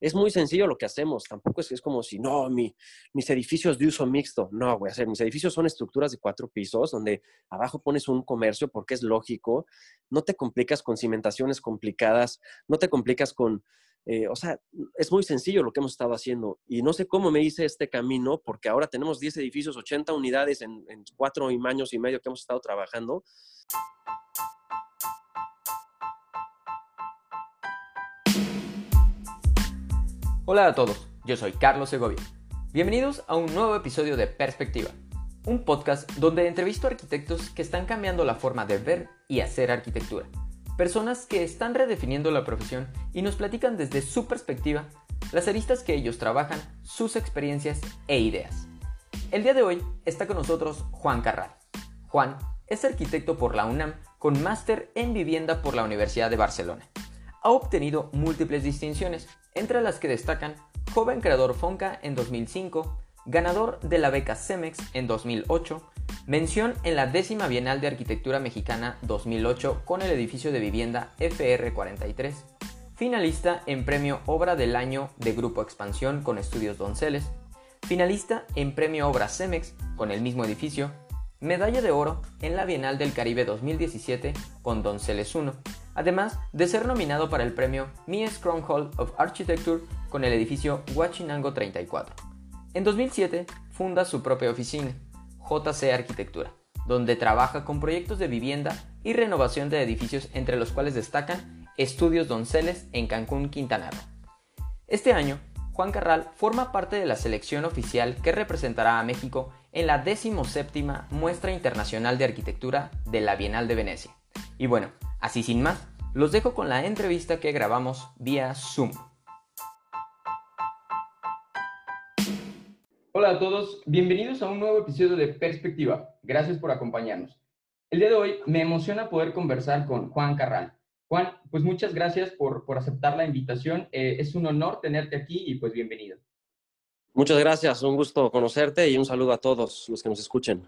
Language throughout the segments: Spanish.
es muy sencillo lo que hacemos. Tampoco es, es como si, no, mi, mis edificios de uso mixto. No, a hacer, mis edificios son estructuras de cuatro pisos donde abajo pones un comercio porque es lógico. No te complicas con cimentaciones complicadas, no te complicas con, eh, o sea, es muy sencillo lo que hemos estado haciendo. Y no sé cómo me hice este camino porque ahora tenemos 10 edificios, 80 unidades en, en cuatro años y medio que hemos estado trabajando. Hola a todos, yo soy Carlos Segovia. Bienvenidos a un nuevo episodio de Perspectiva, un podcast donde entrevisto a arquitectos que están cambiando la forma de ver y hacer arquitectura. Personas que están redefiniendo la profesión y nos platican desde su perspectiva las aristas que ellos trabajan, sus experiencias e ideas. El día de hoy está con nosotros Juan Carral. Juan es arquitecto por la UNAM con máster en vivienda por la Universidad de Barcelona. Ha obtenido múltiples distinciones, entre las que destacan Joven Creador Fonca en 2005, ganador de la beca CEMEX en 2008, mención en la décima Bienal de Arquitectura Mexicana 2008 con el edificio de vivienda FR43, finalista en Premio Obra del Año de Grupo Expansión con Estudios Donceles, finalista en Premio Obra CEMEX con el mismo edificio, medalla de oro en la Bienal del Caribe 2017 con Donceles 1, además de ser nominado para el premio Mies Crown Hall of Architecture con el edificio Huachinango 34. En 2007 funda su propia oficina, JC Arquitectura, donde trabaja con proyectos de vivienda y renovación de edificios entre los cuales destacan Estudios Donceles en Cancún, Quintana Roo. Este año, Juan Carral forma parte de la selección oficial que representará a México en la 17 Muestra Internacional de Arquitectura de la Bienal de Venecia. Y bueno, Así sin más, los dejo con la entrevista que grabamos vía Zoom. Hola a todos, bienvenidos a un nuevo episodio de Perspectiva. Gracias por acompañarnos. El día de hoy me emociona poder conversar con Juan Carral. Juan, pues muchas gracias por, aceptar la invitación. Eh, es un honor tenerte aquí y pues bienvenido. Muchas gracias, un gusto conocerte y un saludo a todos los que nos escuchen.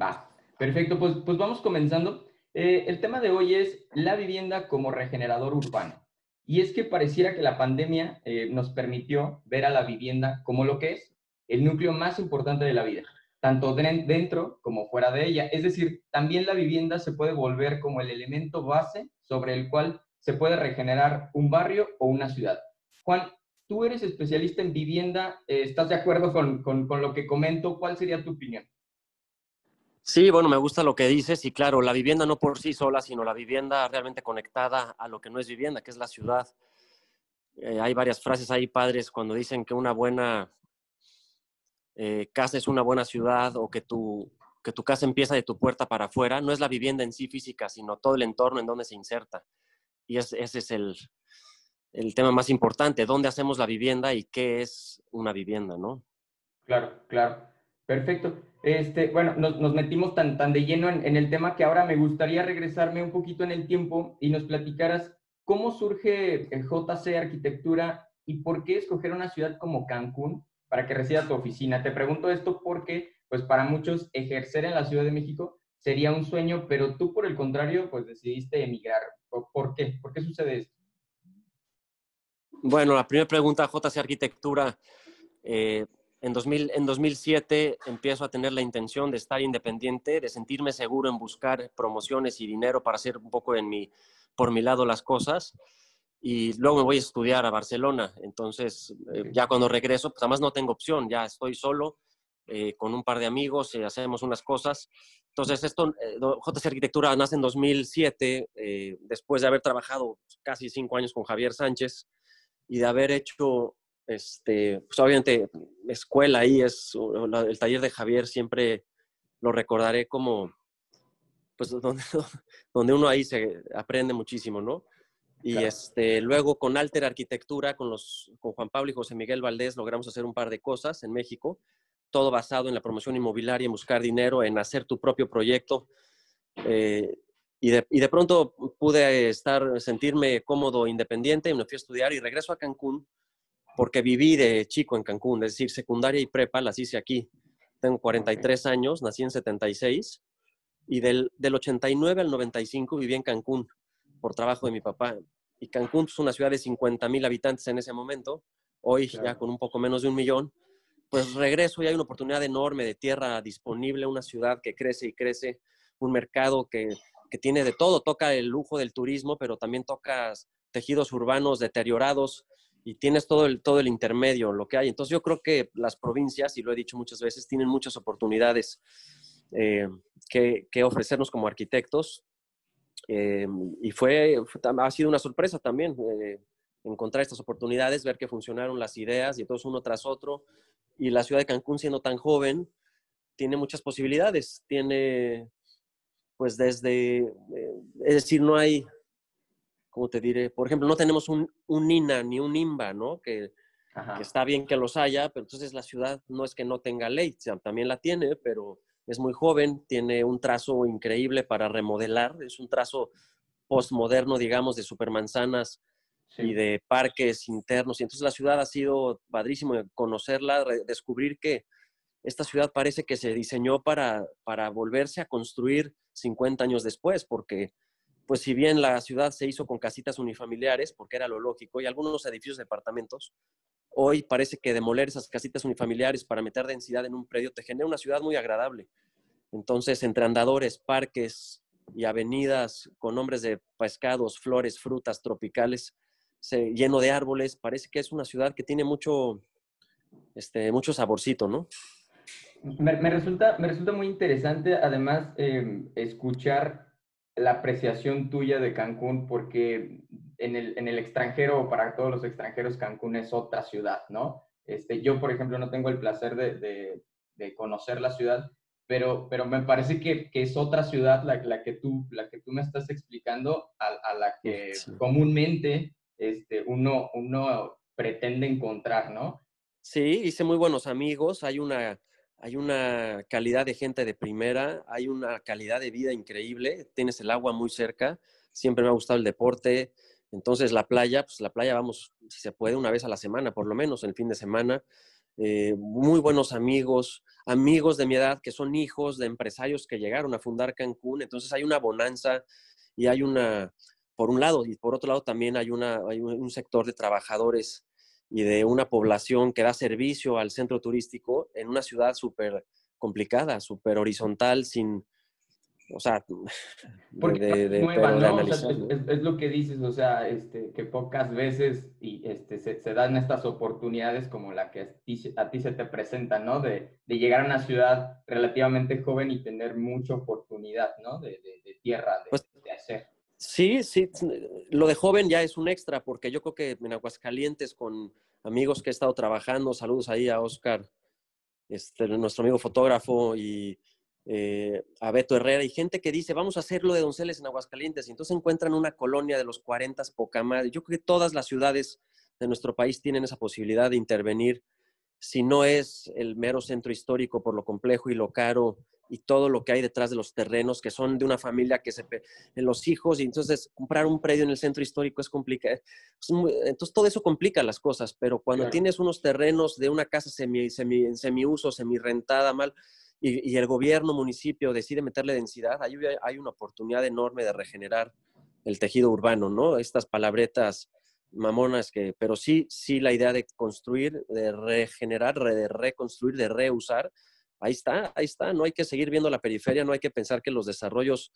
Va, perfecto, pues, pues vamos comenzando. Eh, el tema de hoy es la vivienda como regenerador urbano. Y es que pareciera que la pandemia eh, nos permitió ver a la vivienda como lo que es, el núcleo más importante de la vida, tanto dentro como fuera de ella. Es decir, también la vivienda se puede volver como el elemento base sobre el cual se puede regenerar un barrio o una ciudad. Juan, tú eres especialista en vivienda, eh, ¿estás de acuerdo con, con lo que comento? ¿Cuál sería tu opinión? Sí, bueno, me gusta lo que dices y claro, la vivienda no por sí sola, sino la vivienda realmente conectada a lo que no es vivienda, que es la ciudad. Eh, hay varias frases ahí padres cuando dicen que una buena eh, casa es una buena ciudad o que tu, que tu casa empieza de tu puerta para afuera. No es la vivienda en sí física, sino todo el entorno en donde se inserta. Y ese es el, el tema más importante, dónde hacemos la vivienda y qué es una vivienda, ¿no? Claro, claro. Perfecto. Este, bueno, nos, metimos tan, de lleno en, el tema que ahora me gustaría regresarme un poquito en el tiempo y nos platicaras cómo surge el JC Arquitectura y por qué escoger una ciudad como Cancún para que resida tu oficina. Te pregunto esto porque, pues para muchos, ejercer en la Ciudad de México sería un sueño, pero tú, por el contrario, pues decidiste emigrar. ¿Por qué? ¿Por qué sucede esto? Bueno, la primera pregunta, JC Arquitectura. Eh, en, 2000, en 2007 empiezo a tener la intención de estar independiente, de sentirme seguro en buscar promociones y dinero para hacer un poco en mi, por mi lado las cosas. Y luego me voy a estudiar a Barcelona. Entonces, eh, ya cuando regreso, pues además no tengo opción, ya estoy solo eh, con un par de amigos y hacemos unas cosas. Entonces, esto, eh, JC Arquitectura nace en 2007, después de haber trabajado casi cinco años con Javier Sánchez y de haber hecho este, pues obviamente escuela ahí es el taller de Javier siempre lo recordaré como pues donde, donde uno ahí se aprende muchísimo, ¿no? Y este, luego con Alter Arquitectura, con, los, con Juan Pablo y José Miguel Valdés, logramos hacer un par de cosas en México, todo basado en la promoción inmobiliaria, en buscar dinero, en hacer tu propio proyecto. Eh, y, de, y de pronto pude estar, sentirme cómodo, independiente, y me fui a estudiar y regreso a Cancún porque viví de chico en Cancún, es decir, secundaria y prepa las hice aquí. Tengo 43 años, nací en 76 y del, del 89 al 95 viví en Cancún por trabajo de mi papá. Y Cancún es una ciudad de 50 mil habitantes en ese momento. hoy ya con un poco menos de un millón, pues regreso y hay una oportunidad enorme de tierra disponible, una ciudad que crece y crece, un mercado que, que tiene de todo, toca el lujo del turismo, pero también tocas tejidos urbanos deteriorados y tienes todo el, todo el intermedio, lo que hay. Entonces yo creo que las provincias, y lo he dicho muchas veces, tienen muchas oportunidades eh, que, ofrecernos como arquitectos. Eh, y fue, ha sido una sorpresa también eh, encontrar estas oportunidades, ver que funcionaron las ideas y todos uno tras otro. Y la ciudad de Cancún, siendo tan joven, tiene muchas posibilidades. Tiene, pues desde, es decir, no hay ¿cómo te diré? Por ejemplo, no tenemos un, un INA ni un IMBA, ¿no? Que, está bien que los haya, pero entonces la ciudad no es que no tenga ley, también la tiene, pero es muy joven, tiene un trazo increíble para remodelar, es un trazo postmoderno, digamos, de supermanzanas y de parques internos. Y entonces la ciudad ha sido padrísimo conocerla, descubrir que esta ciudad parece que se diseñó para, para volverse a construir 50 años después, porque pues si bien la ciudad se hizo con casitas unifamiliares, porque era lo lógico, y algunos edificios de departamentos, hoy parece que demoler esas casitas unifamiliares para meter densidad en un predio te genera una ciudad muy agradable. Entonces, entre andadores, parques y avenidas con nombres de pescados, flores, frutas tropicales, lleno de árboles, parece que es una ciudad que tiene mucho, este, mucho saborcito, ¿no? Me, resulta, me resulta muy interesante, además, em, escuchar la apreciación tuya de Cancún, porque en el, en el extranjero, para todos los extranjeros, Cancún es otra ciudad, ¿no? Este, yo, por ejemplo, no tengo el placer de, de, conocer la ciudad, pero, pero me parece que, que es otra ciudad la, la, que tú, la que tú me estás explicando, a, a la que comúnmente este, uno, uno pretende encontrar, ¿no? Sí, hice muy buenos amigos, hay una hay una calidad de gente de primera, hay una calidad de vida increíble, tienes el agua muy cerca, siempre me ha gustado el deporte, entonces la playa, pues la playa vamos, si se puede, una vez a la semana, por lo menos, el fin de semana. Eh, muy buenos amigos, amigos de mi edad que son hijos de empresarios que llegaron a fundar Cancún, entonces hay una bonanza y hay una, por un lado, y por otro lado también hay, un sector de trabajadores y de una población que da servicio al centro turístico en una ciudad súper complicada, súper horizontal, sin, o sea, de, de, nueva, ¿no? es, es, lo que dices, o sea, este, que pocas veces y, este, se, se, dan estas oportunidades como la que a ti, a ti se te presenta, ¿no? De, de, llegar a una ciudad relativamente joven y tener mucha oportunidad, ¿no? De, tierra, de, pues de hacer. Sí, sí, lo de joven ya es un extra, porque yo creo que en Aguascalientes con amigos que he estado trabajando, saludos ahí a Oscar, este, nuestro amigo fotógrafo, y eh, a Beto Herrera, y gente que dice, vamos a hacerlo de Donceles en Aguascalientes, y entonces encuentran una colonia de los 40 poca madre. Yo creo que todas las ciudades de nuestro país tienen esa posibilidad de intervenir, si no es el mero centro histórico por lo complejo y lo caro y todo lo que hay detrás de los terrenos, que son de una familia que se... en los hijos, y entonces comprar un predio en el centro histórico es complicado. Entonces todo eso complica las cosas, pero cuando tienes unos terrenos de una casa semi, semi, semi-uso, semi-rentada, mal, y, y, el gobierno, municipio decide meterle densidad, ahí hay una oportunidad enorme de regenerar el tejido urbano, ¿no? Estas palabretas mamonas que, pero sí, sí la idea de construir, de regenerar, de reconstruir, de reusar, ahí está, ahí está. No hay que seguir viendo la periferia, no hay que pensar que los desarrollos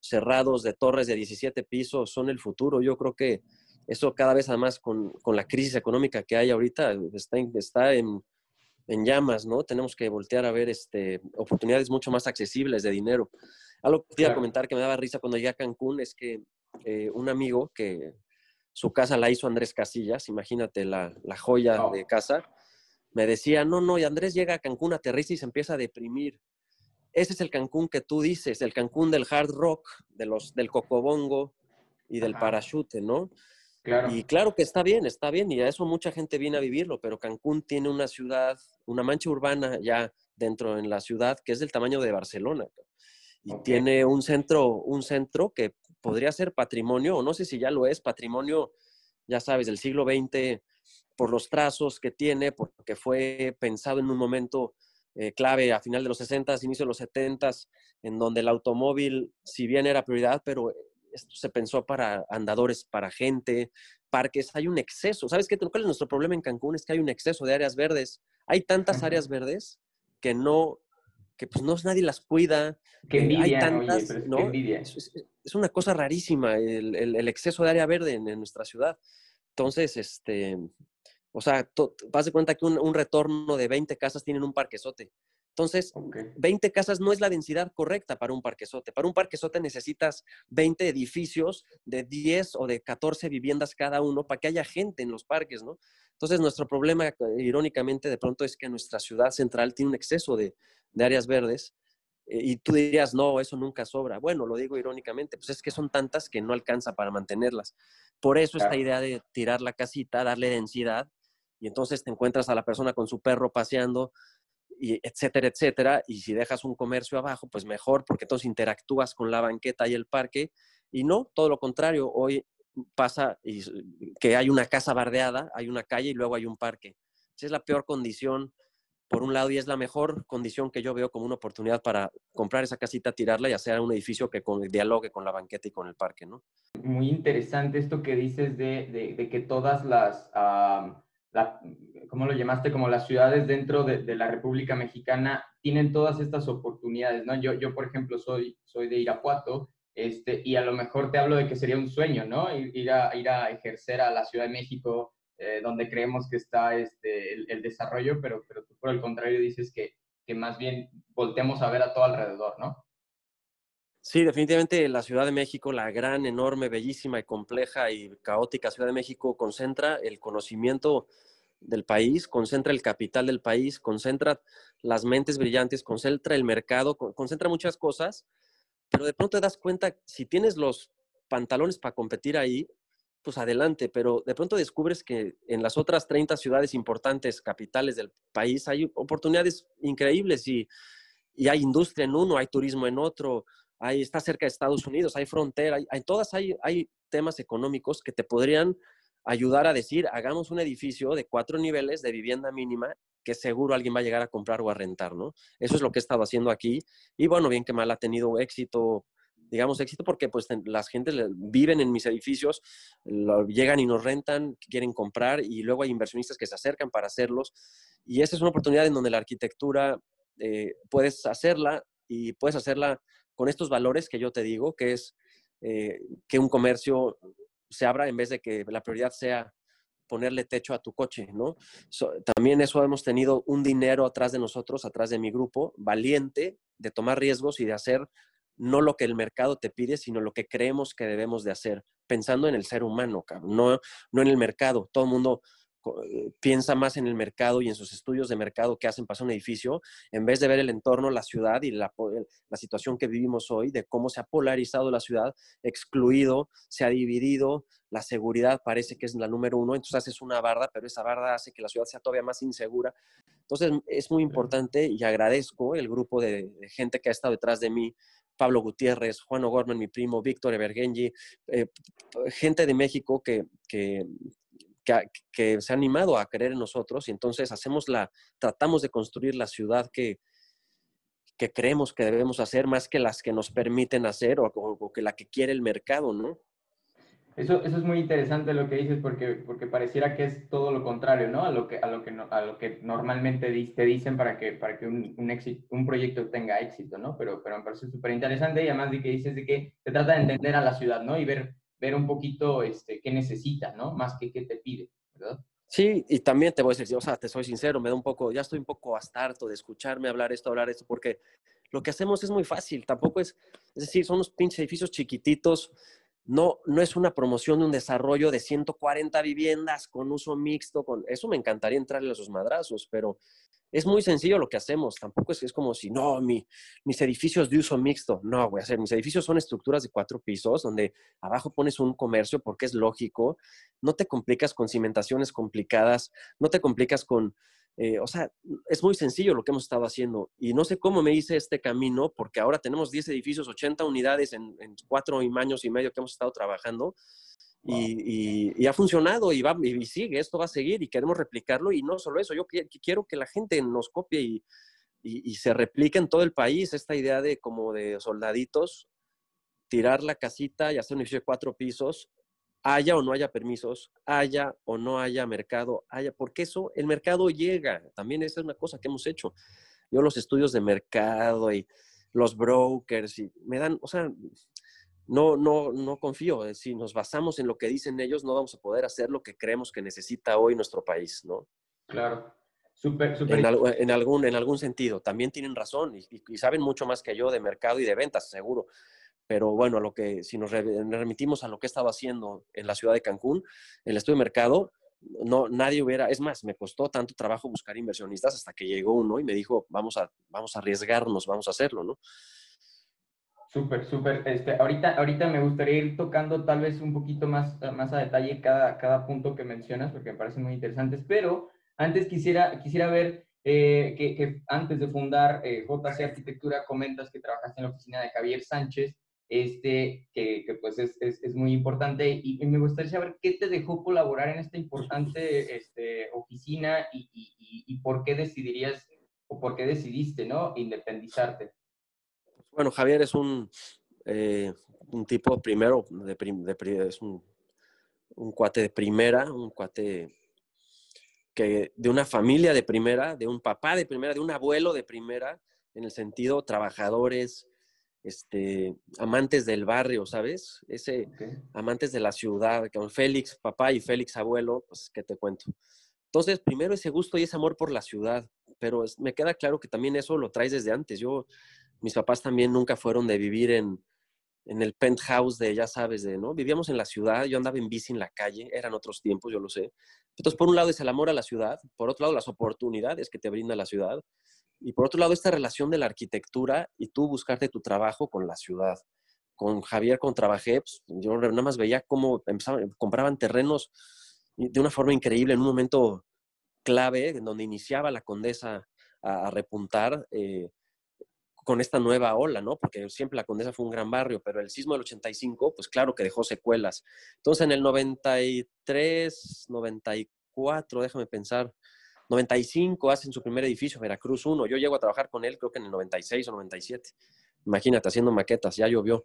cerrados de torres de 17 pisos son el futuro. Yo creo que eso cada vez además con, con la crisis económica que hay ahorita está, está en, en, llamas, ¿no? Tenemos que voltear a ver este, oportunidades mucho más accesibles de dinero. Algo que quería comentar que me daba risa cuando llegué a Cancún es que eh, un amigo que su casa la hizo Andrés Casillas, imagínate la, la joya de casa, me decía, no, no, y Andrés llega a Cancún, aterriza y se empieza a deprimir. Ese es el Cancún que tú dices, el Cancún del hard rock, de los, del cocobongo y del parachute, ¿no? Claro. Y claro que está bien, está bien, y a eso mucha gente viene a vivirlo, pero Cancún tiene una ciudad, una mancha urbana ya dentro en la ciudad que es del tamaño de Barcelona. Y tiene un centro, un centro que podría ser patrimonio, o no sé si ya lo es, patrimonio, ya sabes, del siglo XX, por los trazos que tiene, porque fue pensado en un momento eh, clave a final de los 60, inicio de los 70, en donde el automóvil, si bien era prioridad, pero esto se pensó para andadores, para gente, parques, hay un exceso. ¿Sabes qué? ¿Cuál es nuestro problema en Cancún? Es que hay un exceso de áreas verdes. Hay tantas áreas verdes que no, que pues no nadie las cuida. Qué envidia, hay tantas, ¿no? Es, una cosa rarísima el, exceso de área verde en, nuestra ciudad. Entonces, este, o sea, vas de cuenta que un, un, retorno de 20 casas tienen un parquezote. Entonces, 20 casas no es la densidad correcta para un parquesote. Para un parquesote necesitas 20 edificios de 10 o de 14 viviendas cada uno para que haya gente en los parques, ¿no? Entonces, nuestro problema, irónicamente, de pronto es que nuestra ciudad central tiene un exceso de, áreas verdes eh, y tú dirías, no, eso nunca sobra. Bueno, lo digo irónicamente, pues es que son tantas que no alcanza para mantenerlas. Por eso esta idea de tirar la casita, darle densidad, y entonces te encuentras a la persona con su perro paseando y etcétera, etcétera. Y si dejas un comercio abajo, pues mejor, porque entonces interactúas con la banqueta y el parque. Y no, todo lo contrario, hoy pasa que hay una casa bardeada, hay una calle y luego hay un parque. Esa es la peor condición, por un lado, y es la mejor condición que yo veo como una oportunidad para comprar esa casita, tirarla y hacer un edificio que con, dialogue con la banqueta y con el parque, ¿no? Muy interesante esto que dices de, de, que todas las la, ¿cómo lo llamaste? Como las ciudades dentro de, la República Mexicana tienen todas estas oportunidades, ¿no? Yo, yo por ejemplo, soy, soy de Irapuato, este, y a lo mejor te hablo de que sería un sueño, ¿no? Ir, a, ir a ejercer a la Ciudad de México, eh, donde creemos que está este, el, desarrollo, pero, pero tú por el contrario dices que, que más bien volteemos a ver a todo alrededor, ¿no? Sí, definitivamente la Ciudad de México, la gran, enorme, bellísima y compleja y caótica Ciudad de México concentra el conocimiento del país, concentra el capital del país, concentra las mentes brillantes, concentra el mercado, concentra muchas cosas, pero de pronto te das cuenta, si tienes los pantalones para competir ahí, pues adelante, pero de pronto descubres que en las otras 30 ciudades importantes, capitales del país, hay oportunidades increíbles y, y hay industria en uno, hay turismo en otro, hay, está cerca de Estados Unidos, hay frontera, hay, todas hay, hay temas económicos que te podrían ayudar a decir, hagamos un edificio de cuatro niveles de vivienda mínima que seguro alguien va a llegar a comprar o a rentar, ¿no? Eso es lo que he estado haciendo aquí. Y bueno, bien que mal ha tenido éxito, digamos éxito, porque pues las gentes viven en mis edificios, llegan y nos rentan, quieren comprar y luego hay inversionistas que se acercan para hacerlos. Y esa es una oportunidad en donde la arquitectura eh, puedes hacerla y puedes hacerla con estos valores que yo te digo, que es eh, que un comercio se abra en vez de que la prioridad sea ponerle techo a tu coche, ¿no? también eso hemos tenido un dinero atrás de nosotros, atrás de mi grupo, valiente de tomar riesgos y de hacer no lo que el mercado te pide, sino lo que creemos que debemos de hacer, pensando en el ser humano, no, no en el mercado. Todo el mundo piensa más en el mercado y en sus estudios de mercado que hacen pasar un edificio, en vez de ver el entorno, la ciudad y la, la, situación que vivimos hoy, de cómo se ha polarizado la ciudad, excluido, se ha dividido, la seguridad parece que es la número uno, entonces haces una barda, pero esa barda hace que la ciudad sea todavía más insegura. Entonces es muy importante y agradezco el grupo de, gente que ha estado detrás de mí, Pablo Gutiérrez, Juan O'Gorman, mi primo, Víctor Evergenji, eh, gente de México que, que, que, se ha animado a creer en nosotros y entonces hacemos la, tratamos de construir la ciudad que, que creemos que debemos hacer más que las que nos permiten hacer o, que la que quiere el mercado, ¿no? Eso, eso es muy interesante lo que dices porque, porque pareciera que es todo lo contrario, ¿no? A lo que, a lo que, a lo que normalmente te dicen para que, para que un, un proyecto tenga éxito, ¿no? Pero, pero me parece súper interesante y además de que dices de que se trata de entender a la ciudad, ¿no? Y ver ver un poquito este, qué necesita, ¿no? Más que qué te pide, ¿verdad? Sí, y también te voy a decir, o sea, te soy sincero, me da un poco, ya estoy un poco hasta harto de escucharme hablar esto, hablar esto, porque lo que hacemos es muy fácil, tampoco es, es decir, son unos pinches edificios chiquititos, no, no es una promoción de un desarrollo de 140 viviendas con uso mixto, con eso me encantaría entrarle a sus madrazos, pero es muy sencillo lo que hacemos. Tampoco es, es como si, no, mi, mis edificios de uso mixto. No, voy a hacer, mis edificios son estructuras de cuatro pisos donde abajo pones un comercio porque es lógico. No te complicas con cimentaciones complicadas, no te complicas con, eh, o sea, es muy sencillo lo que hemos estado haciendo. Y no sé cómo me hice este camino porque ahora tenemos 10 edificios, 80 unidades en, en cuatro años y medio que hemos estado trabajando y, ha funcionado y, va, y sigue, esto va a seguir y queremos replicarlo y no solo eso, yo quiero que la gente nos copie y, y, se replique en todo el país esta idea de como de soldaditos tirar la casita y hacer un edificio de cuatro pisos, haya o no haya permisos, haya o no haya mercado, haya, porque eso, el mercado llega. También esa es una cosa que hemos hecho. Yo los estudios de mercado y los brokers, y me dan, o sea, no, no, no confío. Eh, si nos basamos en lo que dicen ellos, no vamos a poder hacer lo que creemos que necesita hoy nuestro país, ¿no? Claro. Súper, súper. En, en, algún, en algún sentido. También tienen razón y, y, saben mucho más que yo de mercado y de ventas, seguro. Pero bueno, lo que, si nos remitimos a lo que he estado haciendo en la ciudad de Cancún, el estudio de mercado, no, nadie hubiera, es más, me costó tanto trabajo buscar inversionistas hasta que llegó uno y me dijo, vamos a, vamos a arriesgarnos, vamos a hacerlo, ¿no? Súper, súper. Este, ahorita, ahorita me gustaría ir tocando tal vez un poquito más, más a detalle cada, cada punto que mencionas, porque me parecen muy interesantes, pero antes quisiera, quisiera ver eh, que, que, antes de fundar eh, JC Arquitectura, comentas que trabajaste en la oficina de Javier Sánchez, este, que, pues es, es, muy importante, y, me gustaría saber qué te dejó colaborar en esta importante este, oficina y, y, por qué decidirías o por qué decidiste, ¿no? Independizarte. Bueno, Javier es un, eh, un tipo primero, de, de, es un, un, cuate de primera, un cuate que de una familia de primera, de un papá de primera, de un abuelo de primera, en el sentido trabajadores, este, amantes del barrio, ¿sabes? Ese okay. amantes de la ciudad, con Félix papá y Félix abuelo, pues qué te cuento. Entonces, primero ese gusto y ese amor por la ciudad, pero es, me queda claro que también eso lo traes desde antes. Yo mis papás también nunca fueron de vivir en, en el penthouse de, ya sabes, de, ¿no? Vivíamos en la ciudad, yo andaba en bici en la calle, eran otros tiempos, yo lo sé. Entonces, por un lado es el amor a la ciudad, por otro lado las oportunidades que te brinda la ciudad, y por otro lado esta relación de la arquitectura y tú buscarte tu trabajo con la ciudad. Con Javier, con trabajé, pues, yo nada más veía cómo empezaban, compraban terrenos de una forma increíble en un momento clave, en donde iniciaba la condesa a, a repuntar. Eh, con esta nueva ola, ¿no? Porque siempre la Condesa fue un gran barrio, pero el sismo del 85, pues claro que dejó secuelas. Entonces en el 93, 94, déjame pensar, 95 hacen su primer edificio, Veracruz 1. Yo llego a trabajar con él creo que en el 96 o 97. Imagínate, haciendo maquetas, ya llovió.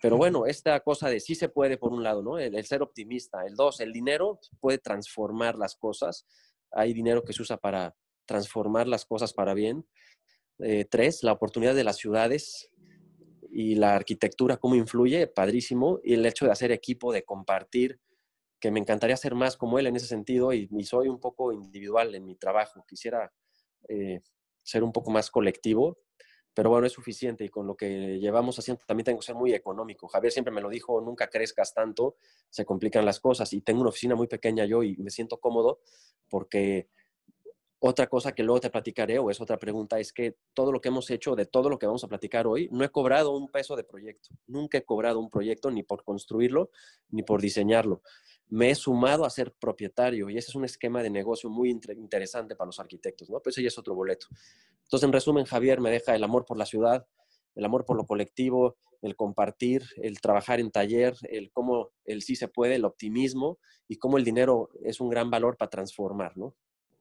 Pero bueno, esta cosa de sí se puede, por un lado, ¿no? El, el ser optimista. El dos, el dinero puede transformar las cosas. Hay dinero que se usa para transformar las cosas para bien. Eh, tres, la oportunidad de las ciudades y la arquitectura, cómo influye, padrísimo. Y el hecho de hacer equipo, de compartir, que me encantaría ser más como él en ese sentido y, y soy un poco individual en mi trabajo. Quisiera eh, ser un poco más colectivo, pero bueno, es suficiente y con lo que llevamos haciendo también tengo que ser muy económico. Javier siempre me lo dijo, nunca crezcas tanto, se complican las cosas y tengo una oficina muy pequeña yo y me siento cómodo porque otra cosa que luego te platicaré, o es otra pregunta, es que todo lo que hemos hecho, de todo lo que vamos a platicar hoy, no he cobrado un peso de proyecto. Nunca he cobrado un proyecto ni por construirlo, ni por diseñarlo. Me he sumado a ser propietario y ese es un esquema de negocio muy interesante para los arquitectos, ¿no? Pues ese ya es otro boleto. Entonces, en resumen, Javier me deja el amor por la ciudad, el amor por lo colectivo, el compartir, el trabajar en taller, el cómo el sí se puede, el optimismo y cómo el dinero es un gran valor para transformar, ¿no?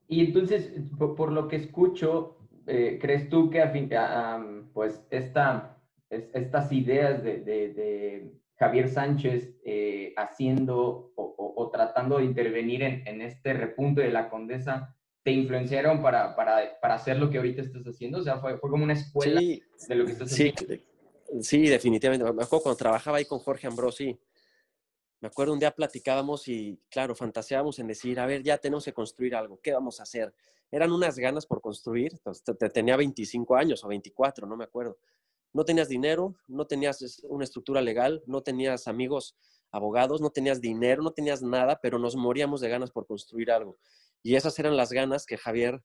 Y entonces, por, por lo que escucho, eh, ¿crees tú que um, pues esta, es, estas ideas de, de, de, Javier Sánchez eh, haciendo o, o, o, tratando de intervenir en, en, este repunte de la condesa te influenciaron para, para, para, hacer lo que ahorita estás haciendo? O sea, fue, fue como una escuela sí, de lo que estás sí, haciendo. Sí, definitivamente. Me acuerdo cuando trabajaba ahí con Jorge Ambrosi, me acuerdo un día platicábamos y, claro, fantaseábamos en decir, a ver, ya tenemos que construir algo, ¿qué vamos a hacer? Eran unas ganas por construir, entonces, te, tenía 25 años o 24, no me acuerdo. No tenías dinero, no tenías una estructura legal, no tenías amigos abogados, no tenías dinero, no tenías nada, pero nos moríamos de ganas por construir algo. Y esas eran las ganas que Javier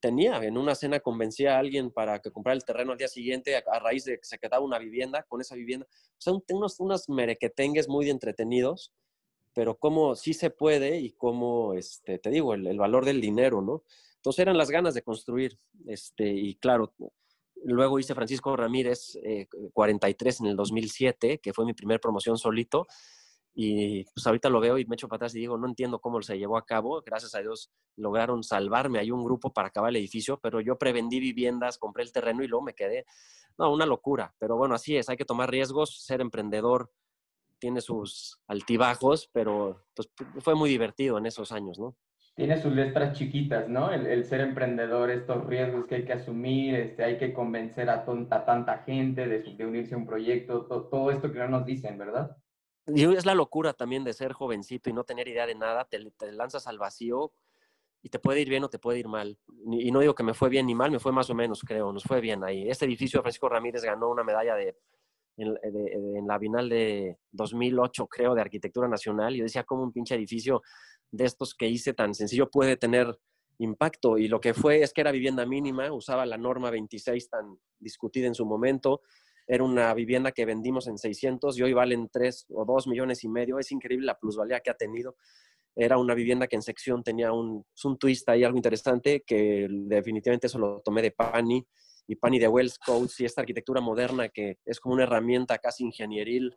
tenía. En una cena convencía a alguien para que comprara el terreno al día siguiente a, raíz de que se quedaba una vivienda, con esa vivienda. O sea, unos, unos merequetengues muy entretenidos, pero cómo sí se puede y cómo, este, te digo, el, el, valor del dinero, ¿no? Entonces eran las ganas de construir. Este, y claro, luego hice Francisco Ramírez eh, 43 en el 2007, que fue mi primer promoción solito. Y pues ahorita lo veo y me echo para atrás y digo, no entiendo cómo se llevó a cabo. Gracias a Dios lograron salvarme. Hay un grupo para acabar el edificio, pero yo prevendí viviendas, compré el terreno y luego me quedé. No, una locura. Pero bueno, así es, hay que tomar riesgos. Ser emprendedor tiene sus altibajos, pero pues fue muy divertido en esos años, ¿no? Tiene sus letras chiquitas, ¿no? El, ser emprendedor, estos riesgos que hay que asumir, este, hay que convencer a, tonta, tanta gente de, de unirse a un proyecto, todo esto que no nos dicen, ¿verdad? Y es la locura también de ser jovencito y no tener idea de nada, te, lanzas al vacío y te puede ir bien o te puede ir mal. Y no digo que me fue bien ni mal, me fue más o menos, creo, nos fue bien ahí. Este edificio, Francisco Ramírez ganó una medalla de, en, la Bienal de 2008, creo, de Arquitectura Nacional. Yo decía, ¿cómo un pinche edificio de estos que hice tan sencillo puede tener impacto? Y lo que fue es que era vivienda mínima, usaba la norma 26 tan discutida en su momento, era una vivienda que vendimos en 600 y hoy valen 3 o 2 millones y medio. Es increíble la plusvalía que ha tenido. Era una vivienda que en sección tenía un, un twist ahí, algo interesante, que definitivamente eso lo tomé de Pani y Pani de Wells Codes y esta arquitectura moderna que es como una herramienta casi ingenieril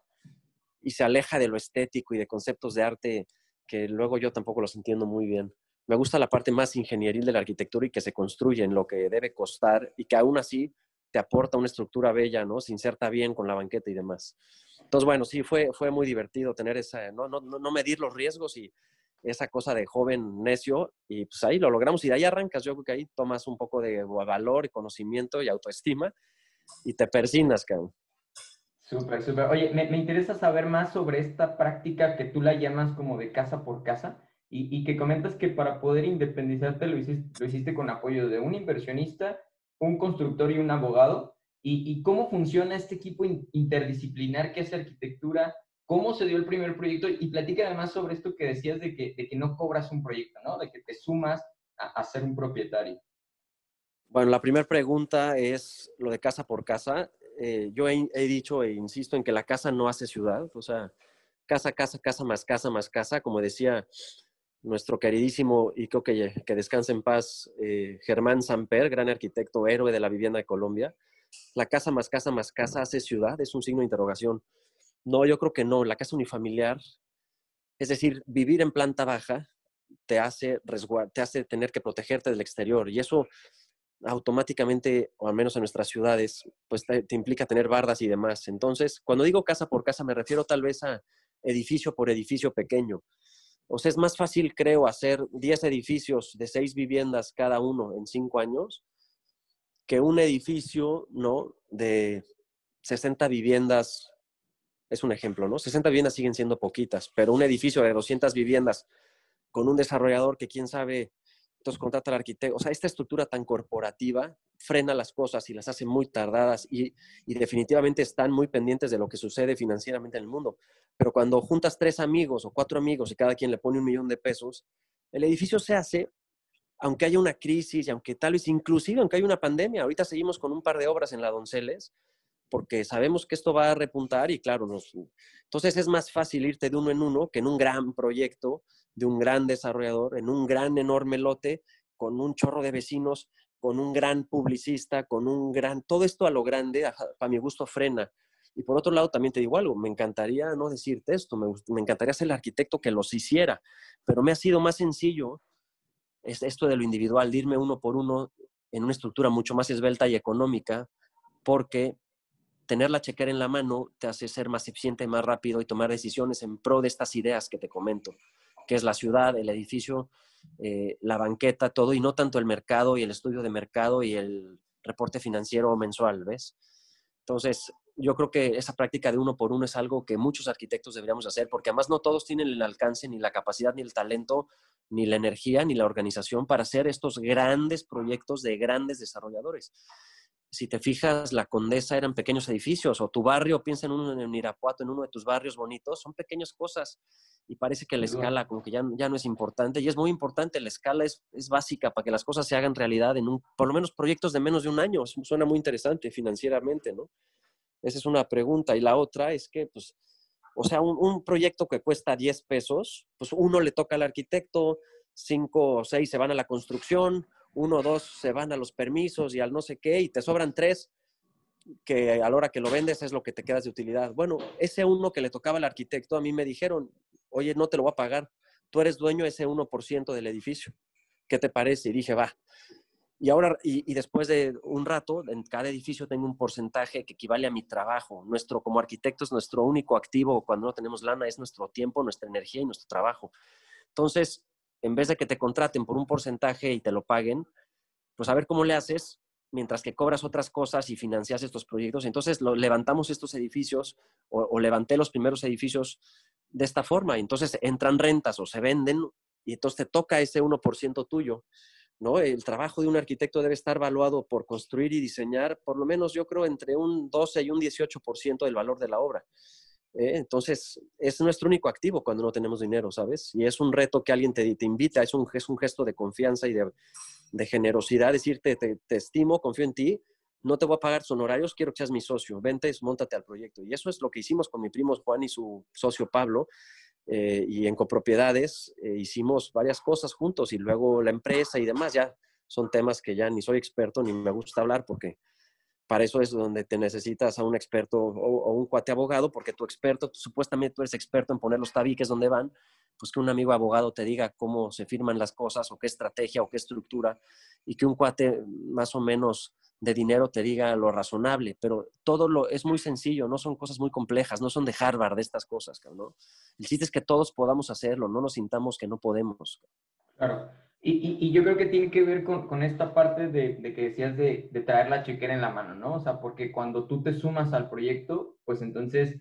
y se aleja de lo estético y de conceptos de arte que luego yo tampoco los entiendo muy bien. Me gusta la parte más ingenieril de la arquitectura y que se construye en lo que debe costar y que aún así te aporta una estructura bella, ¿no? Se inserta bien con la banqueta y demás. Entonces, bueno, sí, fue, fue muy divertido tener esa, no, no, no medir los riesgos y esa cosa de joven necio y pues ahí lo logramos y de ahí arrancas, yo creo que ahí tomas un poco de valor y conocimiento y autoestima y te persinas, cabrón. Súper, súper. Oye, me, me, interesa saber más sobre esta práctica que tú la llamas como de casa por casa y, y que comentas que para poder independizarte lo hiciste, lo hiciste con apoyo de un inversionista un constructor y un abogado. ¿Y, cómo funciona este equipo interdisciplinar que hace arquitectura? ¿Cómo se dio el primer proyecto? Y platica además sobre esto que decías de que, de que no cobras un proyecto, ¿no? De que te sumas a, ser un propietario. Bueno, la primera pregunta es lo de casa por casa. Eh, yo he, dicho e insisto en que la casa no hace ciudad, o sea, casa, casa, casa más casa más casa, como decía nuestro queridísimo, y creo que, que descanse en paz, eh, Germán Samper, gran arquitecto, héroe de la vivienda de Colombia. La casa más casa más casa hace ciudad, es un signo de interrogación. No, yo creo que no. La casa unifamiliar, es decir, vivir en planta baja te hace, te hace tener que protegerte del exterior y eso automáticamente, o al menos en nuestras ciudades, pues te implica tener bardas y demás. Entonces, cuando digo casa por casa, me refiero tal vez a edificio por edificio pequeño. O sea, es más fácil, creo, hacer 10 edificios de 6 viviendas cada uno en 5 años que un edificio, ¿no? De 60 viviendas, es un ejemplo, ¿no? 60 viviendas siguen siendo poquitas, pero un edificio de 200 viviendas con un desarrollador que quién sabe entonces contrata al arquitecto. O sea, esta estructura tan corporativa frena las cosas y las hace muy tardadas y, definitivamente están muy pendientes de lo que sucede financieramente en el mundo. Pero cuando juntas tres amigos o cuatro amigos y cada quien le pone un millón de pesos, el edificio se hace, aunque haya una crisis y aunque tal vez inclusive, aunque haya una pandemia. Ahorita seguimos con un par de obras en la Donceles porque sabemos que esto va a repuntar y claro, nos... entonces es más fácil irte de uno en uno que en un gran proyecto de un gran desarrollador, en un gran, enorme lote, con un chorro de vecinos, con un gran publicista, con un gran... Todo esto a lo grande, para mi gusto, frena. Y por otro lado, también te digo algo, me encantaría no decirte esto, me, me encantaría ser el arquitecto que los hiciera, pero me ha sido más sencillo esto de lo individual, de irme uno por uno en una estructura mucho más esbelta y económica, porque tener la chequera en la mano te hace ser más eficiente, más rápido y tomar decisiones en pro de estas ideas que te comento que es la ciudad, el edificio, eh, la banqueta, todo, y no tanto el mercado y el estudio de mercado y el reporte financiero mensual, ¿ves? Entonces, yo creo que esa práctica de uno por uno es algo que muchos arquitectos deberíamos hacer, porque además no todos tienen el alcance, ni la capacidad, ni el talento, ni la energía, ni la organización para hacer estos grandes proyectos de grandes desarrolladores. Si te fijas, la Condesa eran pequeños edificios, o tu barrio, piensa en uno en Irapuato, en uno de tus barrios bonitos, son pequeñas cosas y parece que la escala como que ya, ya no es importante y es muy importante, la escala es, es, básica para que las cosas se hagan realidad en un, por lo menos proyectos de menos de un año, suena muy interesante financieramente, ¿no? Esa es una pregunta y la otra es que, pues, o sea, un, un proyecto que cuesta 10 pesos, pues uno le toca al arquitecto, cinco o seis se van a la construcción, uno o dos se van a los permisos y al no sé qué, y te sobran tres, que a la hora que lo vendes es lo que te quedas de utilidad. Bueno, ese uno que le tocaba al arquitecto, a mí me dijeron, oye, no te lo voy a pagar, tú eres dueño de ese 1% del edificio. ¿Qué te parece? Y dije, va. Y ahora, y, después de un rato, en cada edificio tengo un porcentaje que equivale a mi trabajo. Nuestro, como arquitectos, nuestro único activo cuando no tenemos lana es nuestro tiempo, nuestra energía y nuestro trabajo. Entonces, en vez de que te contraten por un porcentaje y te lo paguen, pues a ver cómo le haces mientras que cobras otras cosas y financias estos proyectos. Entonces, lo, levantamos estos edificios o, levanté los primeros edificios de esta forma. Entonces, entran rentas o se venden y entonces te toca ese 1% tuyo. ¿no? El trabajo de un arquitecto debe estar valuado por construir y diseñar, por lo menos yo creo entre un 12 y un 18% del valor de la obra. ¿Eh? entonces, es nuestro único activo cuando no tenemos dinero, ¿sabes? Y es un reto que alguien te, te invita, es un, es un gesto de confianza y de, de generosidad, decirte, te, te, estimo, confío en ti, no te voy a pagar honorarios, quiero que seas mi socio, vente, montate al proyecto. Y eso es lo que hicimos con mi primo Juan y su socio Pablo. Eh, y en copropiedades eh, hicimos varias cosas juntos y luego la empresa y demás, ya son temas que ya ni soy experto ni me gusta hablar porque para eso es donde te necesitas a un experto o, un cuate abogado, porque tu experto, supuestamente tú eres experto en poner los tabiques donde van, pues que un amigo abogado te diga cómo se firman las cosas o qué estrategia o qué estructura y que un cuate más o menos de dinero te diga lo razonable, pero todo lo es muy sencillo, no son cosas muy complejas, no son de Harvard de estas cosas, ¿no? El chiste es que todos podamos hacerlo, no nos sintamos que no podemos. Claro. Y, y, yo creo que tiene que ver con, con esta parte de, de, que decías de, de traer la chequera en la mano, ¿no? O sea, porque cuando tú te sumas al proyecto, pues entonces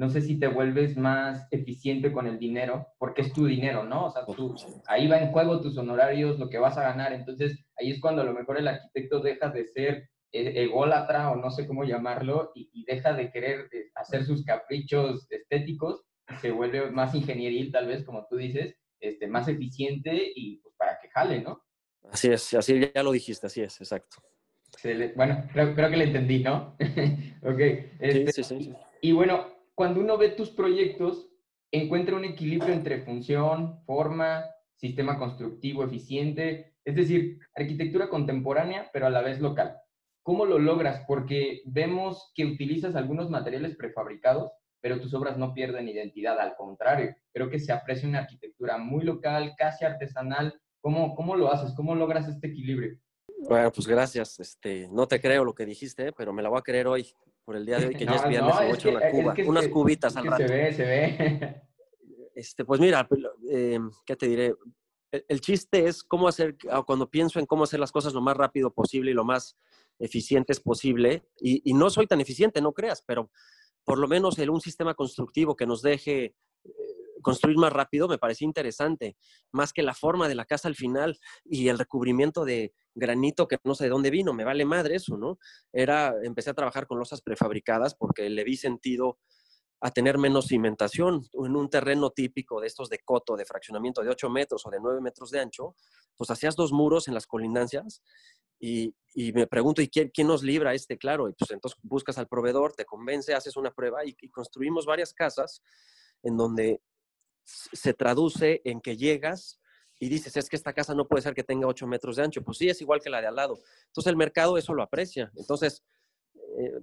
no sé si te vuelves más eficiente con el dinero, porque es tu dinero, ¿no? O sea, tú, ahí va en juego tus honorarios, lo que vas a ganar. Entonces, ahí es cuando a lo mejor el arquitecto deja de ser e, ególatra o no sé cómo llamarlo y, deja de querer eh, hacer sus caprichos estéticos y se vuelve más ingenieril, tal vez, como tú dices, este, más eficiente y pues jale, ¿no? Así es, así ya lo dijiste, así es, exacto. Bueno, creo, creo que le entendí, ¿no? ok. Este, sí, sí, sí. Y bueno, cuando uno ve tus proyectos, encuentra un equilibrio entre función, forma, sistema constructivo eficiente, es decir, arquitectura contemporánea, pero a la vez local. ¿Cómo lo logras? Porque vemos que utilizas algunos materiales prefabricados, pero tus obras no pierden identidad, al contrario, creo que se aprecia una arquitectura muy local, casi artesanal. ¿Cómo, cómo lo haces? ¿Cómo logras este equilibrio? Bueno, pues gracias. Este, no te creo lo que dijiste, pero me la voy a creer hoy por el día de hoy, que ya es viernes, no, es una cuba, unas cubitas al rato. Se ve, se ve. Este, pues mira, eh, ¿qué te diré? El, chiste es cómo hacer, ah, cuando pienso en cómo hacer las cosas lo más rápido posible y lo más eficientes posible, y, y no soy tan eficiente, no creas, pero por lo menos el, un sistema constructivo que nos deje construir más rápido me parecía interesante, más que la forma de la casa al final y el recubrimiento de granito que no sé de dónde vino, me vale madre eso, ¿no? Era, empecé a trabajar con losas prefabricadas porque le vi sentido a tener menos cimentación en un terreno típico de estos de coto, de fraccionamiento de 8 metros o de 9 metros de ancho, pues hacías dos muros en las colindancias y, me pregunto, ¿y quién, quién, nos libra este? Claro, y pues entonces buscas al proveedor, te convence, haces una prueba y, y construimos varias casas en donde se traduce en que llegas y dices, es que esta casa no puede ser que tenga 8 metros de ancho. Pues sí, es igual que la de al lado. Entonces el mercado eso lo aprecia. Entonces, eh,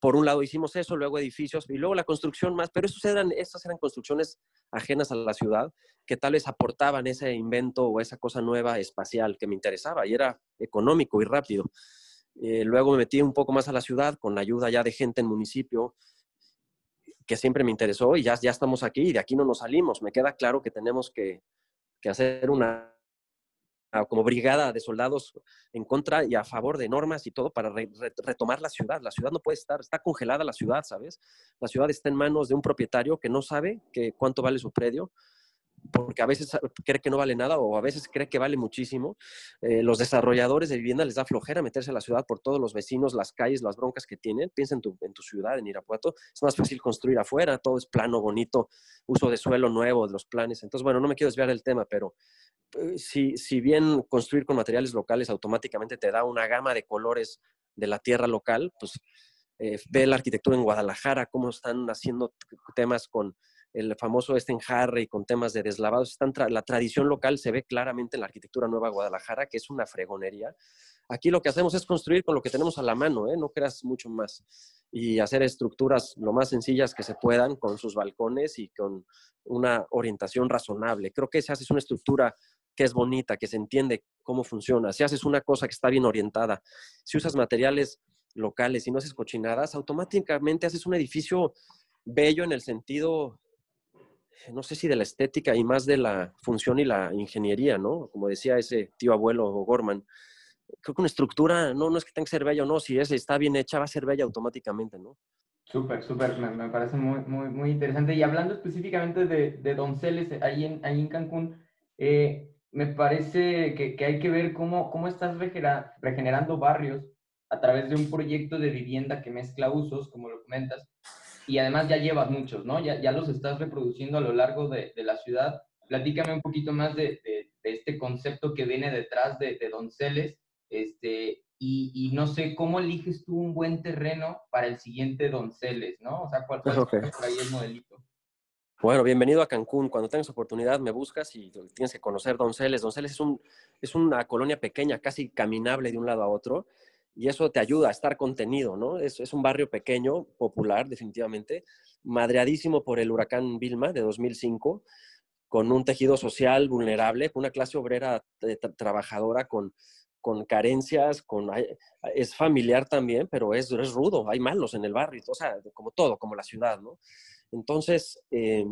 por un lado hicimos eso, luego edificios y luego la construcción más, pero esos eran, esas eran construcciones ajenas a la ciudad que tal vez aportaban ese invento o esa cosa nueva espacial que me interesaba y era económico y rápido. Eh, luego me metí un poco más a la ciudad con la ayuda ya de gente en municipio que siempre me interesó y ya, ya estamos aquí y de aquí no nos salimos. Me queda claro que tenemos que, que hacer una como brigada de soldados en contra y a favor de normas y todo para retomar la ciudad. La ciudad no puede estar, está congelada la ciudad, ¿sabes? La ciudad está en manos de un propietario que no sabe que cuánto vale su predio porque a veces cree que no vale nada o a veces cree que vale muchísimo. Eh, los desarrolladores de vivienda les da flojera meterse a la ciudad por todos los vecinos, las calles, las broncas que tienen. Piensa en tu, en tu ciudad, en Irapuato. Es más fácil construir afuera, todo es plano, bonito, uso de suelo nuevo, de los planes. Entonces, bueno, no me quiero desviar del tema, pero eh, si, si bien construir con materiales locales automáticamente te da una gama de colores de la tierra local, pues eh, ve la arquitectura en Guadalajara, cómo están haciendo temas con el famoso este y con temas de deslavados. Están la tradición local se ve claramente en la arquitectura Nueva Guadalajara, que es una fregonería. Aquí lo que hacemos es construir con lo que tenemos a la mano, ¿eh? no creas mucho más, y hacer estructuras lo más sencillas que se puedan con sus balcones y con una orientación razonable. Creo que si haces una estructura que es bonita, que se entiende cómo funciona, si haces una cosa que está bien orientada, si usas materiales locales y no haces cochinadas, automáticamente haces un edificio bello en el sentido no sé si de la estética y más de la función y la ingeniería, ¿no? Como decía ese tío abuelo Gorman, creo que una estructura no, no es que tenga que ser bella o no, si es, está bien hecha va a ser bella automáticamente, ¿no? Súper, súper, me, parece muy, muy, muy interesante. Y hablando específicamente de, de Donceles, ahí en, ahí en Cancún, eh, me parece que, que, hay que ver cómo, cómo estás regenerando barrios a través de un proyecto de vivienda que mezcla usos, como lo comentas, y además ya llevas muchos, ¿no? Ya, ya los estás reproduciendo a lo largo de, de la ciudad. Platícame un poquito más de, de, este concepto que viene detrás de, Donceles, este, y, y, no sé, ¿cómo eliges tú un buen terreno para el siguiente Donceles, ¿no? O sea, ¿cuál, cuál es ahí el modelito? Bueno, bienvenido a Cancún. Cuando tengas oportunidad me buscas y tienes que conocer Donceles. Donceles es, un, es una colonia pequeña, casi caminable de un lado a otro y eso te ayuda a estar contenido, ¿no? Es, es un barrio pequeño, popular, definitivamente, madreadísimo por el huracán Vilma de 2005, con un tejido social vulnerable, una clase obrera trabajadora con, con carencias, con, es familiar también, pero es, es rudo, hay malos en el barrio, o sea, como todo, como la ciudad, ¿no? Entonces, eh,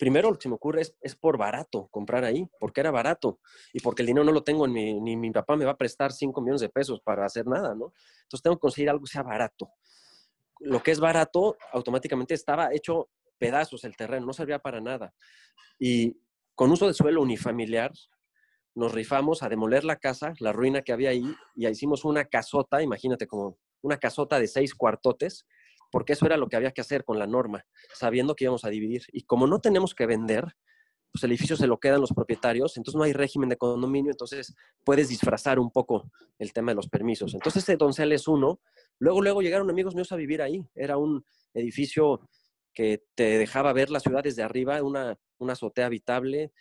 primero lo que se me ocurre es, por barato comprar ahí, porque era barato y porque el dinero no lo tengo, ni, ni mi papá me va a prestar 5 millones de pesos para hacer nada, ¿no? Entonces tengo que conseguir algo que sea barato. Lo que es barato, automáticamente estaba hecho pedazos el terreno, no servía para nada. Y con uso de suelo unifamiliar, nos rifamos a demoler la casa, la ruina que había ahí, y hicimos una casota, imagínate como una casota de seis cuartotes, porque eso era lo que había que hacer con la norma, sabiendo que íbamos a dividir. Y como no tenemos que vender, pues el edificio se lo quedan los propietarios, entonces no hay régimen de condominio, entonces puedes disfrazar un poco el tema de los permisos. Entonces este Doncel es uno. Luego, luego llegaron amigos míos a vivir ahí. Era un edificio que te dejaba ver la ciudad desde arriba, una, una azotea habitable,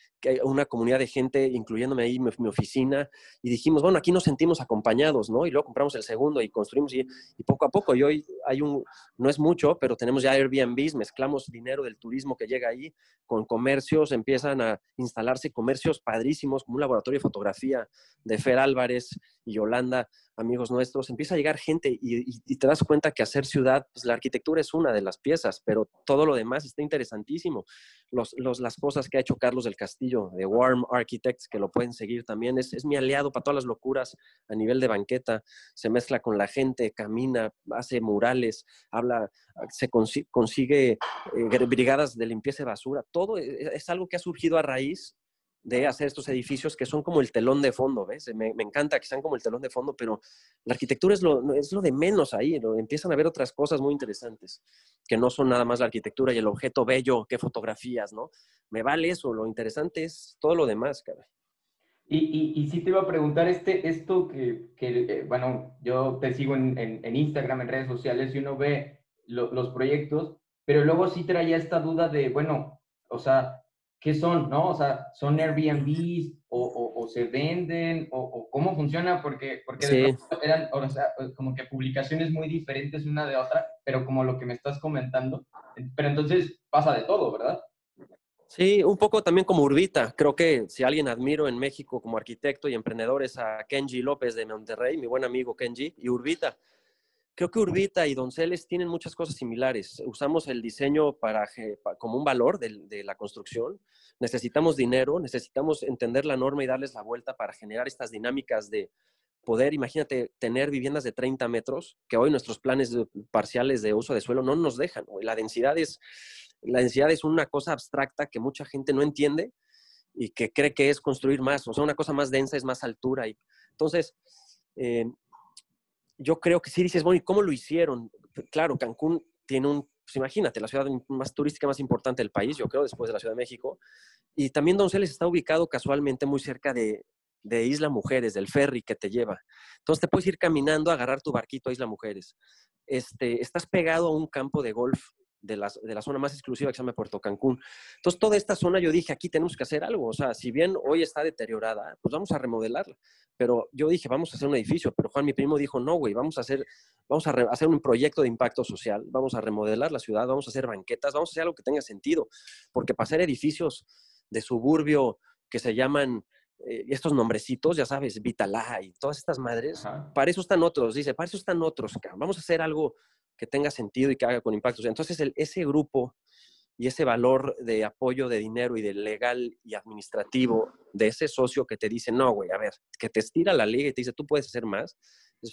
una comunidad de gente, incluyéndome ahí mi, mi, oficina, y dijimos, bueno, aquí nos sentimos acompañados, ¿no? Y luego compramos el segundo y construimos, y, y, poco a poco, y hoy hay un, no es mucho, pero tenemos ya Airbnbs, mezclamos dinero del turismo que llega ahí con comercios, empiezan a instalarse comercios padrísimos, como un laboratorio de fotografía de Fer Álvarez y Yolanda, amigos nuestros, empieza a llegar gente y, y, te das cuenta que hacer ciudad, pues la arquitectura es una de las piezas, pero todo lo demás está interesantísimo. Los, los, las cosas que ha hecho Carlos del Castillo de Warm Architects, que lo pueden seguir también, es, es mi aliado para todas las locuras a nivel de banqueta, se mezcla con la gente, camina, hace murales, habla, se consigue, consigue eh, brigadas de limpieza de basura, todo es, es algo que ha surgido a raíz de hacer estos edificios que son como el telón de fondo, ¿ves? Me, me, encanta que sean como el telón de fondo, pero la arquitectura es lo, es lo de menos ahí, empiezan a ver otras cosas muy interesantes, que no son nada más la arquitectura y el objeto bello, qué fotografías, ¿no? Me vale eso, lo interesante es todo lo demás. Y, y, sí te iba a preguntar este, esto que, que eh, bueno, yo te sigo en, en, Instagram, en redes sociales, y uno ve lo, los proyectos, pero luego sí traía esta duda de, bueno, o sea, ¿qué son? ¿No? O sea, ¿son Airbnbs o, o, o se venden o, o, cómo funciona? Porque, porque sí. eran, o sea, como que publicaciones muy diferentes una de otra, pero como lo que me estás comentando. Pero entonces pasa de todo, ¿verdad? Sí, un poco también como Urbita. Creo que si alguien admiro en México como arquitecto y emprendedor es a Kenji López de Monterrey, mi buen amigo Kenji, y Urbita. Creo que Urbita y Donceles tienen muchas cosas similares. Usamos el diseño para, como un valor de, de, la construcción. Necesitamos dinero, necesitamos entender la norma y darles la vuelta para generar estas dinámicas de poder, imagínate, tener viviendas de 30 metros, que hoy nuestros planes parciales de uso de suelo no nos dejan. La densidad es, la densidad es una cosa abstracta que mucha gente no entiende y que cree que es construir más. O sea, una cosa más densa es más altura. Y, entonces, eh, yo creo que sí dices, bueno, ¿y cómo lo hicieron? Claro, Cancún tiene un, pues imagínate, la ciudad más turística más importante del país, yo creo, después de la Ciudad de México. Y también Donceles está ubicado casualmente muy cerca de, de Isla Mujeres, del ferry que te lleva. Entonces te puedes ir caminando, agarrar tu barquito a Isla Mujeres. Este, estás pegado a un campo de golf de la, de la, zona más exclusiva que se llama Puerto Cancún. Entonces, toda esta zona yo dije, aquí tenemos que hacer algo. O sea, si bien hoy está deteriorada, pues vamos a remodelarla. Pero yo dije, vamos a hacer un edificio. Pero Juan, mi primo, dijo, no, güey, vamos a hacer, vamos a hacer un proyecto de impacto social, vamos a remodelar la ciudad, vamos a hacer banquetas, vamos a hacer algo que tenga sentido. Porque para hacer edificios de suburbio que se llaman eh, estos nombrecitos, ya sabes, Vitalá y todas estas madres, para eso están otros, dice, para eso están otros, vamos a hacer algo que tenga sentido y que haga con impactos. Entonces, el, ese grupo y ese valor de apoyo de dinero y de legal y administrativo de ese socio que te dice, no, güey, a ver, que te estira la liga y te dice, tú puedes hacer más,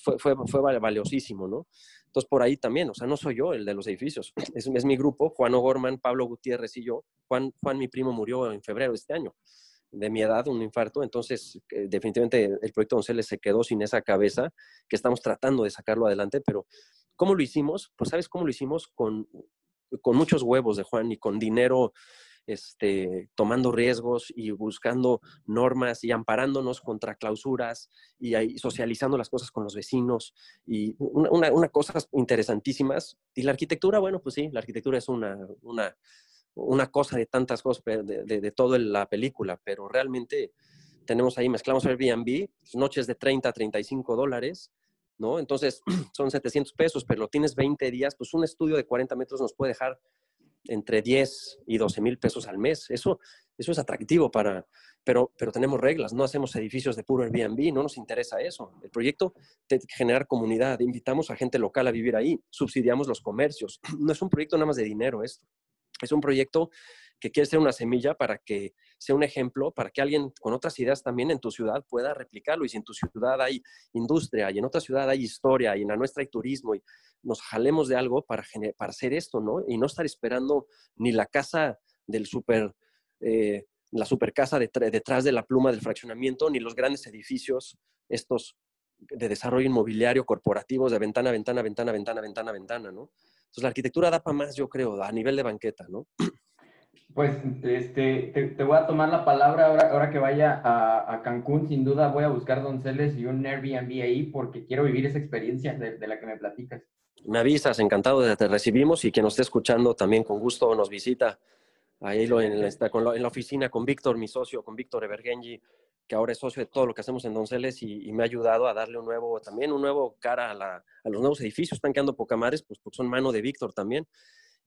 fue, fue, fue valiosísimo, ¿no? Entonces, por ahí también, o sea, no soy yo el de los edificios, es, es mi grupo, Juan O'Gorman, Pablo Gutiérrez y yo. Juan, Juan, mi primo, murió en febrero de este año de mi edad, un infarto, entonces eh, definitivamente el proyecto Donceles se quedó sin esa cabeza, que estamos tratando de sacarlo adelante, pero ¿cómo lo hicimos? Pues sabes cómo lo hicimos con, con muchos huevos de Juan y con dinero, este, tomando riesgos y buscando normas y amparándonos contra clausuras y ahí socializando las cosas con los vecinos y una, una, cosas interesantísimas. Y la arquitectura, bueno, pues sí, la arquitectura es una, una una cosa de tantas cosas de, de, toda la película, pero realmente tenemos ahí, mezclamos Airbnb, pues, noches de 30 a 35 dólares, ¿no? Entonces son 700 pesos, pero lo tienes 20 días, pues un estudio de 40 metros nos puede dejar entre 10 y 12 mil pesos al mes. Eso, eso es atractivo para, pero, pero tenemos reglas, no hacemos edificios de puro Airbnb, no nos interesa eso. El proyecto de generar comunidad, invitamos a gente local a vivir ahí, subsidiamos los comercios. No es un proyecto nada más de dinero esto. Es un proyecto que quiere ser una semilla para que sea un ejemplo, para que alguien con otras ideas también en tu ciudad pueda replicarlo. Y si en tu ciudad hay industria y en otra ciudad hay historia y en la nuestra hay turismo y nos jalemos de algo para, para hacer esto, ¿no? Y no estar esperando ni la casa del super, eh, la super casa detrás de la pluma del fraccionamiento, ni los grandes edificios, estos de desarrollo inmobiliario corporativos de ventana, ventana, ventana, ventana, ventana, ventana, ¿no? Entonces la arquitectura da para más, yo creo, a nivel de banqueta, ¿no? Pues este, te, voy a tomar la palabra ahora, ahora que vaya a, Cancún. Sin duda voy a buscar Donceles y un Airbnb ahí porque quiero vivir esa experiencia de, la que me platicas. Me avisas, encantado de te recibimos y quien nos esté escuchando también con gusto nos visita. Ahí lo, en, la, en la oficina con Víctor, mi socio, con Víctor Evergenji, que ahora es socio de todo lo que hacemos en Donceles y, me ha ayudado a darle un nuevo, también un nuevo cara a, los nuevos edificios. Están quedando poca madres, pues porque son mano de Víctor también.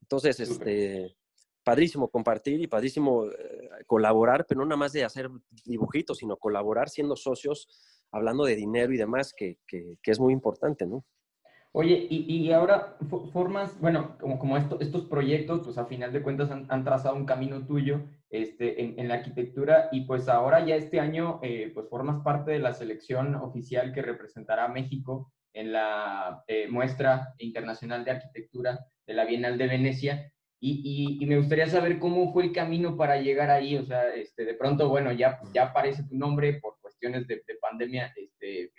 Entonces, este, padrísimo compartir y padrísimo eh, colaborar, pero no nada más de hacer dibujitos, sino colaborar siendo socios, hablando de dinero y demás, que, que, que es muy importante, ¿no? Oye, y, ahora formas, bueno, como, como estos proyectos, pues a final de cuentas han, trazado un camino tuyo este, en, la arquitectura y pues ahora ya este año eh, pues formas parte de la selección oficial que representará a México en la eh, muestra internacional de arquitectura de la Bienal de Venecia. Y, me gustaría saber cómo fue el camino para llegar ahí. O sea, este, de pronto, bueno, ya, ya aparece tu nombre por cuestiones de, de pandemia. Este,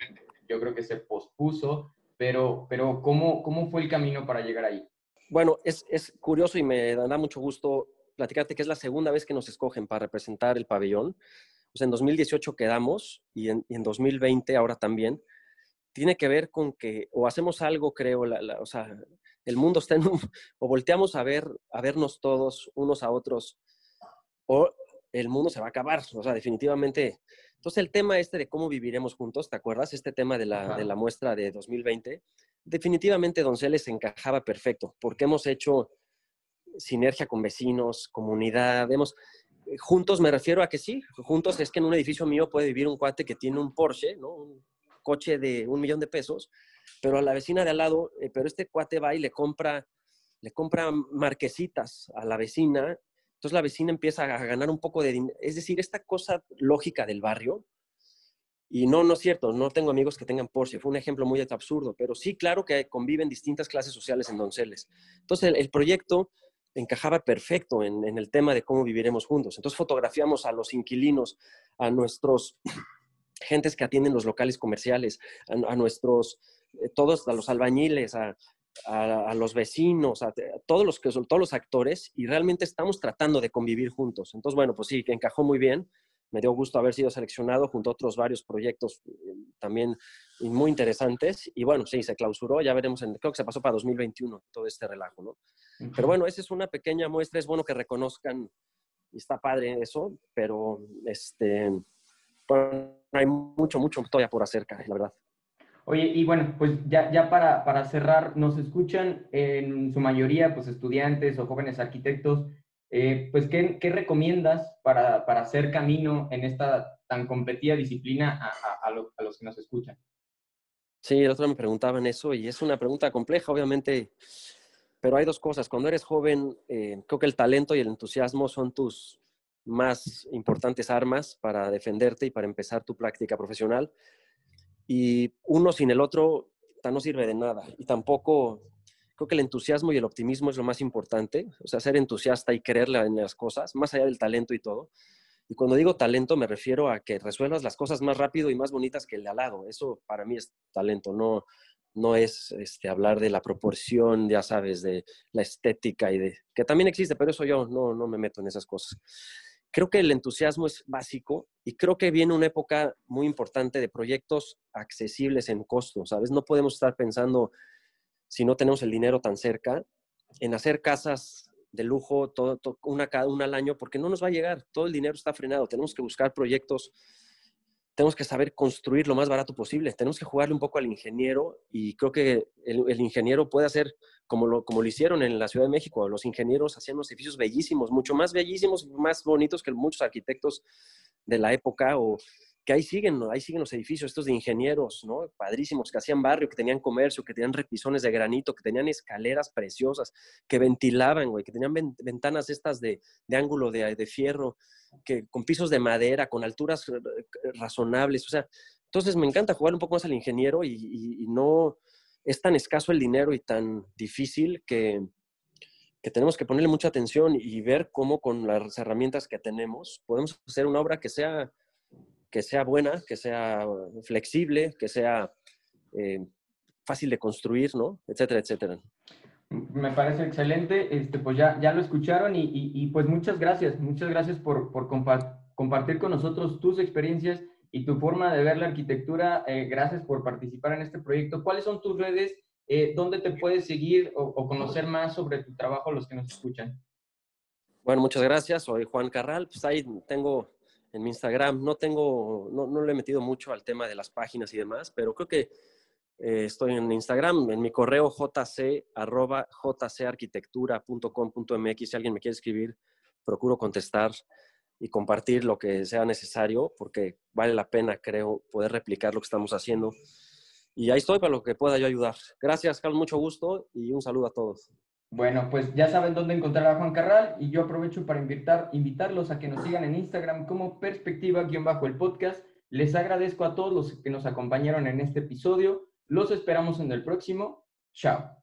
yo creo que se pospuso, pero, pero ¿cómo, ¿cómo fue el camino para llegar ahí? Bueno, es, es curioso y me da mucho gusto platicarte que es la segunda vez que nos escogen para representar el pabellón. O sea, en 2018 quedamos y en, en 2020 ahora también. Tiene que ver con que o hacemos algo, creo, la, o sea, el mundo está en un, o volteamos a ver, a vernos todos unos a otros, o el mundo se va a acabar. O sea, definitivamente entonces, el tema este de cómo viviremos juntos, ¿te acuerdas? Este tema de la, de la muestra de 2020, definitivamente Donceles encajaba perfecto, porque hemos hecho sinergia con vecinos, comunidad, hemos, eh, juntos me refiero a que sí, juntos es que en un edificio mío puede vivir un cuate que tiene un Porsche, ¿no? Un coche de un millón de pesos, pero a la vecina de al lado, eh, pero este cuate va y le compra, le compra marquesitas a la vecina entonces la vecina empieza a ganar un poco de dinero. Es decir, esta cosa lógica del barrio, y no, no es cierto, no tengo amigos que tengan Porsche, fue un ejemplo muy absurdo, pero sí, claro que conviven distintas clases sociales en Donceles. Entonces el, proyecto encajaba perfecto en, el tema de cómo viviremos juntos. Entonces fotografiamos a los inquilinos, a nuestros gentes que atienden los locales comerciales, a, nuestros, eh, todos, a los albañiles, a, los vecinos, a, todos los que todos los actores y realmente estamos tratando de convivir juntos. Entonces, bueno, pues sí, que encajó muy bien. Me dio gusto haber sido seleccionado junto a otros varios proyectos eh, también muy interesantes. Y bueno, sí, se clausuró, ya veremos, en, creo que se pasó para 2021 todo este relajo, ¿no? Pero bueno, esa es una pequeña muestra, es bueno que reconozcan, y está padre eso, pero este, hay mucho, mucho todavía por hacer, la verdad. Oye, y bueno, pues ya, ya para, para, cerrar, nos escuchan en su mayoría pues estudiantes o jóvenes arquitectos, eh, pues ¿qué, ¿qué, recomiendas para, para, hacer camino en esta tan competida disciplina a, a, los que nos escuchan? Sí, el otro me preguntaban eso y es una pregunta compleja, obviamente, pero hay dos cosas. Cuando eres joven, eh, creo que el talento y el entusiasmo son tus más importantes armas para defenderte y para empezar tu práctica profesional. Y uno sin el otro no sirve de nada. Y tampoco, creo que el entusiasmo y el optimismo es lo más importante. O sea, ser entusiasta y creerle en las cosas, más allá del talento y todo. Y cuando digo talento me refiero a que resuelvas las cosas más rápido y más bonitas que el de al lado. Eso para mí es talento, no, no es este, hablar de la proporción, ya sabes, de la estética y de... que también existe, pero eso yo no, no me meto en esas cosas creo que el entusiasmo es básico y creo que viene una época muy importante de proyectos accesibles en costo, ¿sabes? No podemos estar pensando, si no tenemos el dinero tan cerca, en hacer casas de lujo, todo, una cada una al año, porque no nos va a llegar, todo el dinero está frenado, tenemos que buscar proyectos tenemos que saber construir lo más barato posible. Tenemos que jugarle un poco al ingeniero y creo que el, ingeniero puede hacer como lo, como lo hicieron en la Ciudad de México. Los ingenieros hacían unos edificios bellísimos, mucho más bellísimos, más bonitos que muchos arquitectos de la época o que ahí siguen, ahí siguen los edificios estos de ingenieros, ¿no? Padrísimos, que hacían barrio, que tenían comercio, que tenían repisones de granito, que tenían escaleras preciosas, que ventilaban, güey, que tenían ventanas estas de, de ángulo de, de fierro que con pisos de madera, con alturas eh, razonables. O sea, entonces me encanta jugar un poco más al ingeniero y, no es tan escaso el dinero y tan difícil que, que, tenemos que ponerle mucha atención y ver cómo con las herramientas que tenemos podemos hacer una obra que sea, que sea buena, que sea flexible, que sea eh, fácil de construir, ¿no? Etcétera, etcétera. Me parece excelente, este, pues ya, ya lo escucharon y, y, pues muchas gracias, muchas gracias por, por compartir con nosotros tus experiencias y tu forma de ver la arquitectura. Eh, gracias por participar en este proyecto. ¿Cuáles son tus redes? Eh, ¿Dónde te puedes seguir o, o, conocer más sobre tu trabajo los que nos escuchan? Bueno, muchas gracias. Soy Juan Carral. Pues ahí tengo en mi Instagram, no tengo, no, no le he metido mucho al tema de las páginas y demás, pero creo que eh, estoy en Instagram, en mi correo jc, arroba jcarquitectura.com.mx. Si alguien me quiere escribir, procuro contestar y compartir lo que sea necesario, porque vale la pena, creo, poder replicar lo que estamos haciendo. Y ahí estoy para lo que pueda yo ayudar. Gracias, Carlos, mucho gusto y un saludo a todos. Bueno, pues ya saben dónde encontrar a Juan Carral y yo aprovecho para invitar, invitarlos a que nos sigan en Instagram como perspectiva-el podcast. Les agradezco a todos los que nos acompañaron en este episodio. Los esperamos en el próximo. Chao.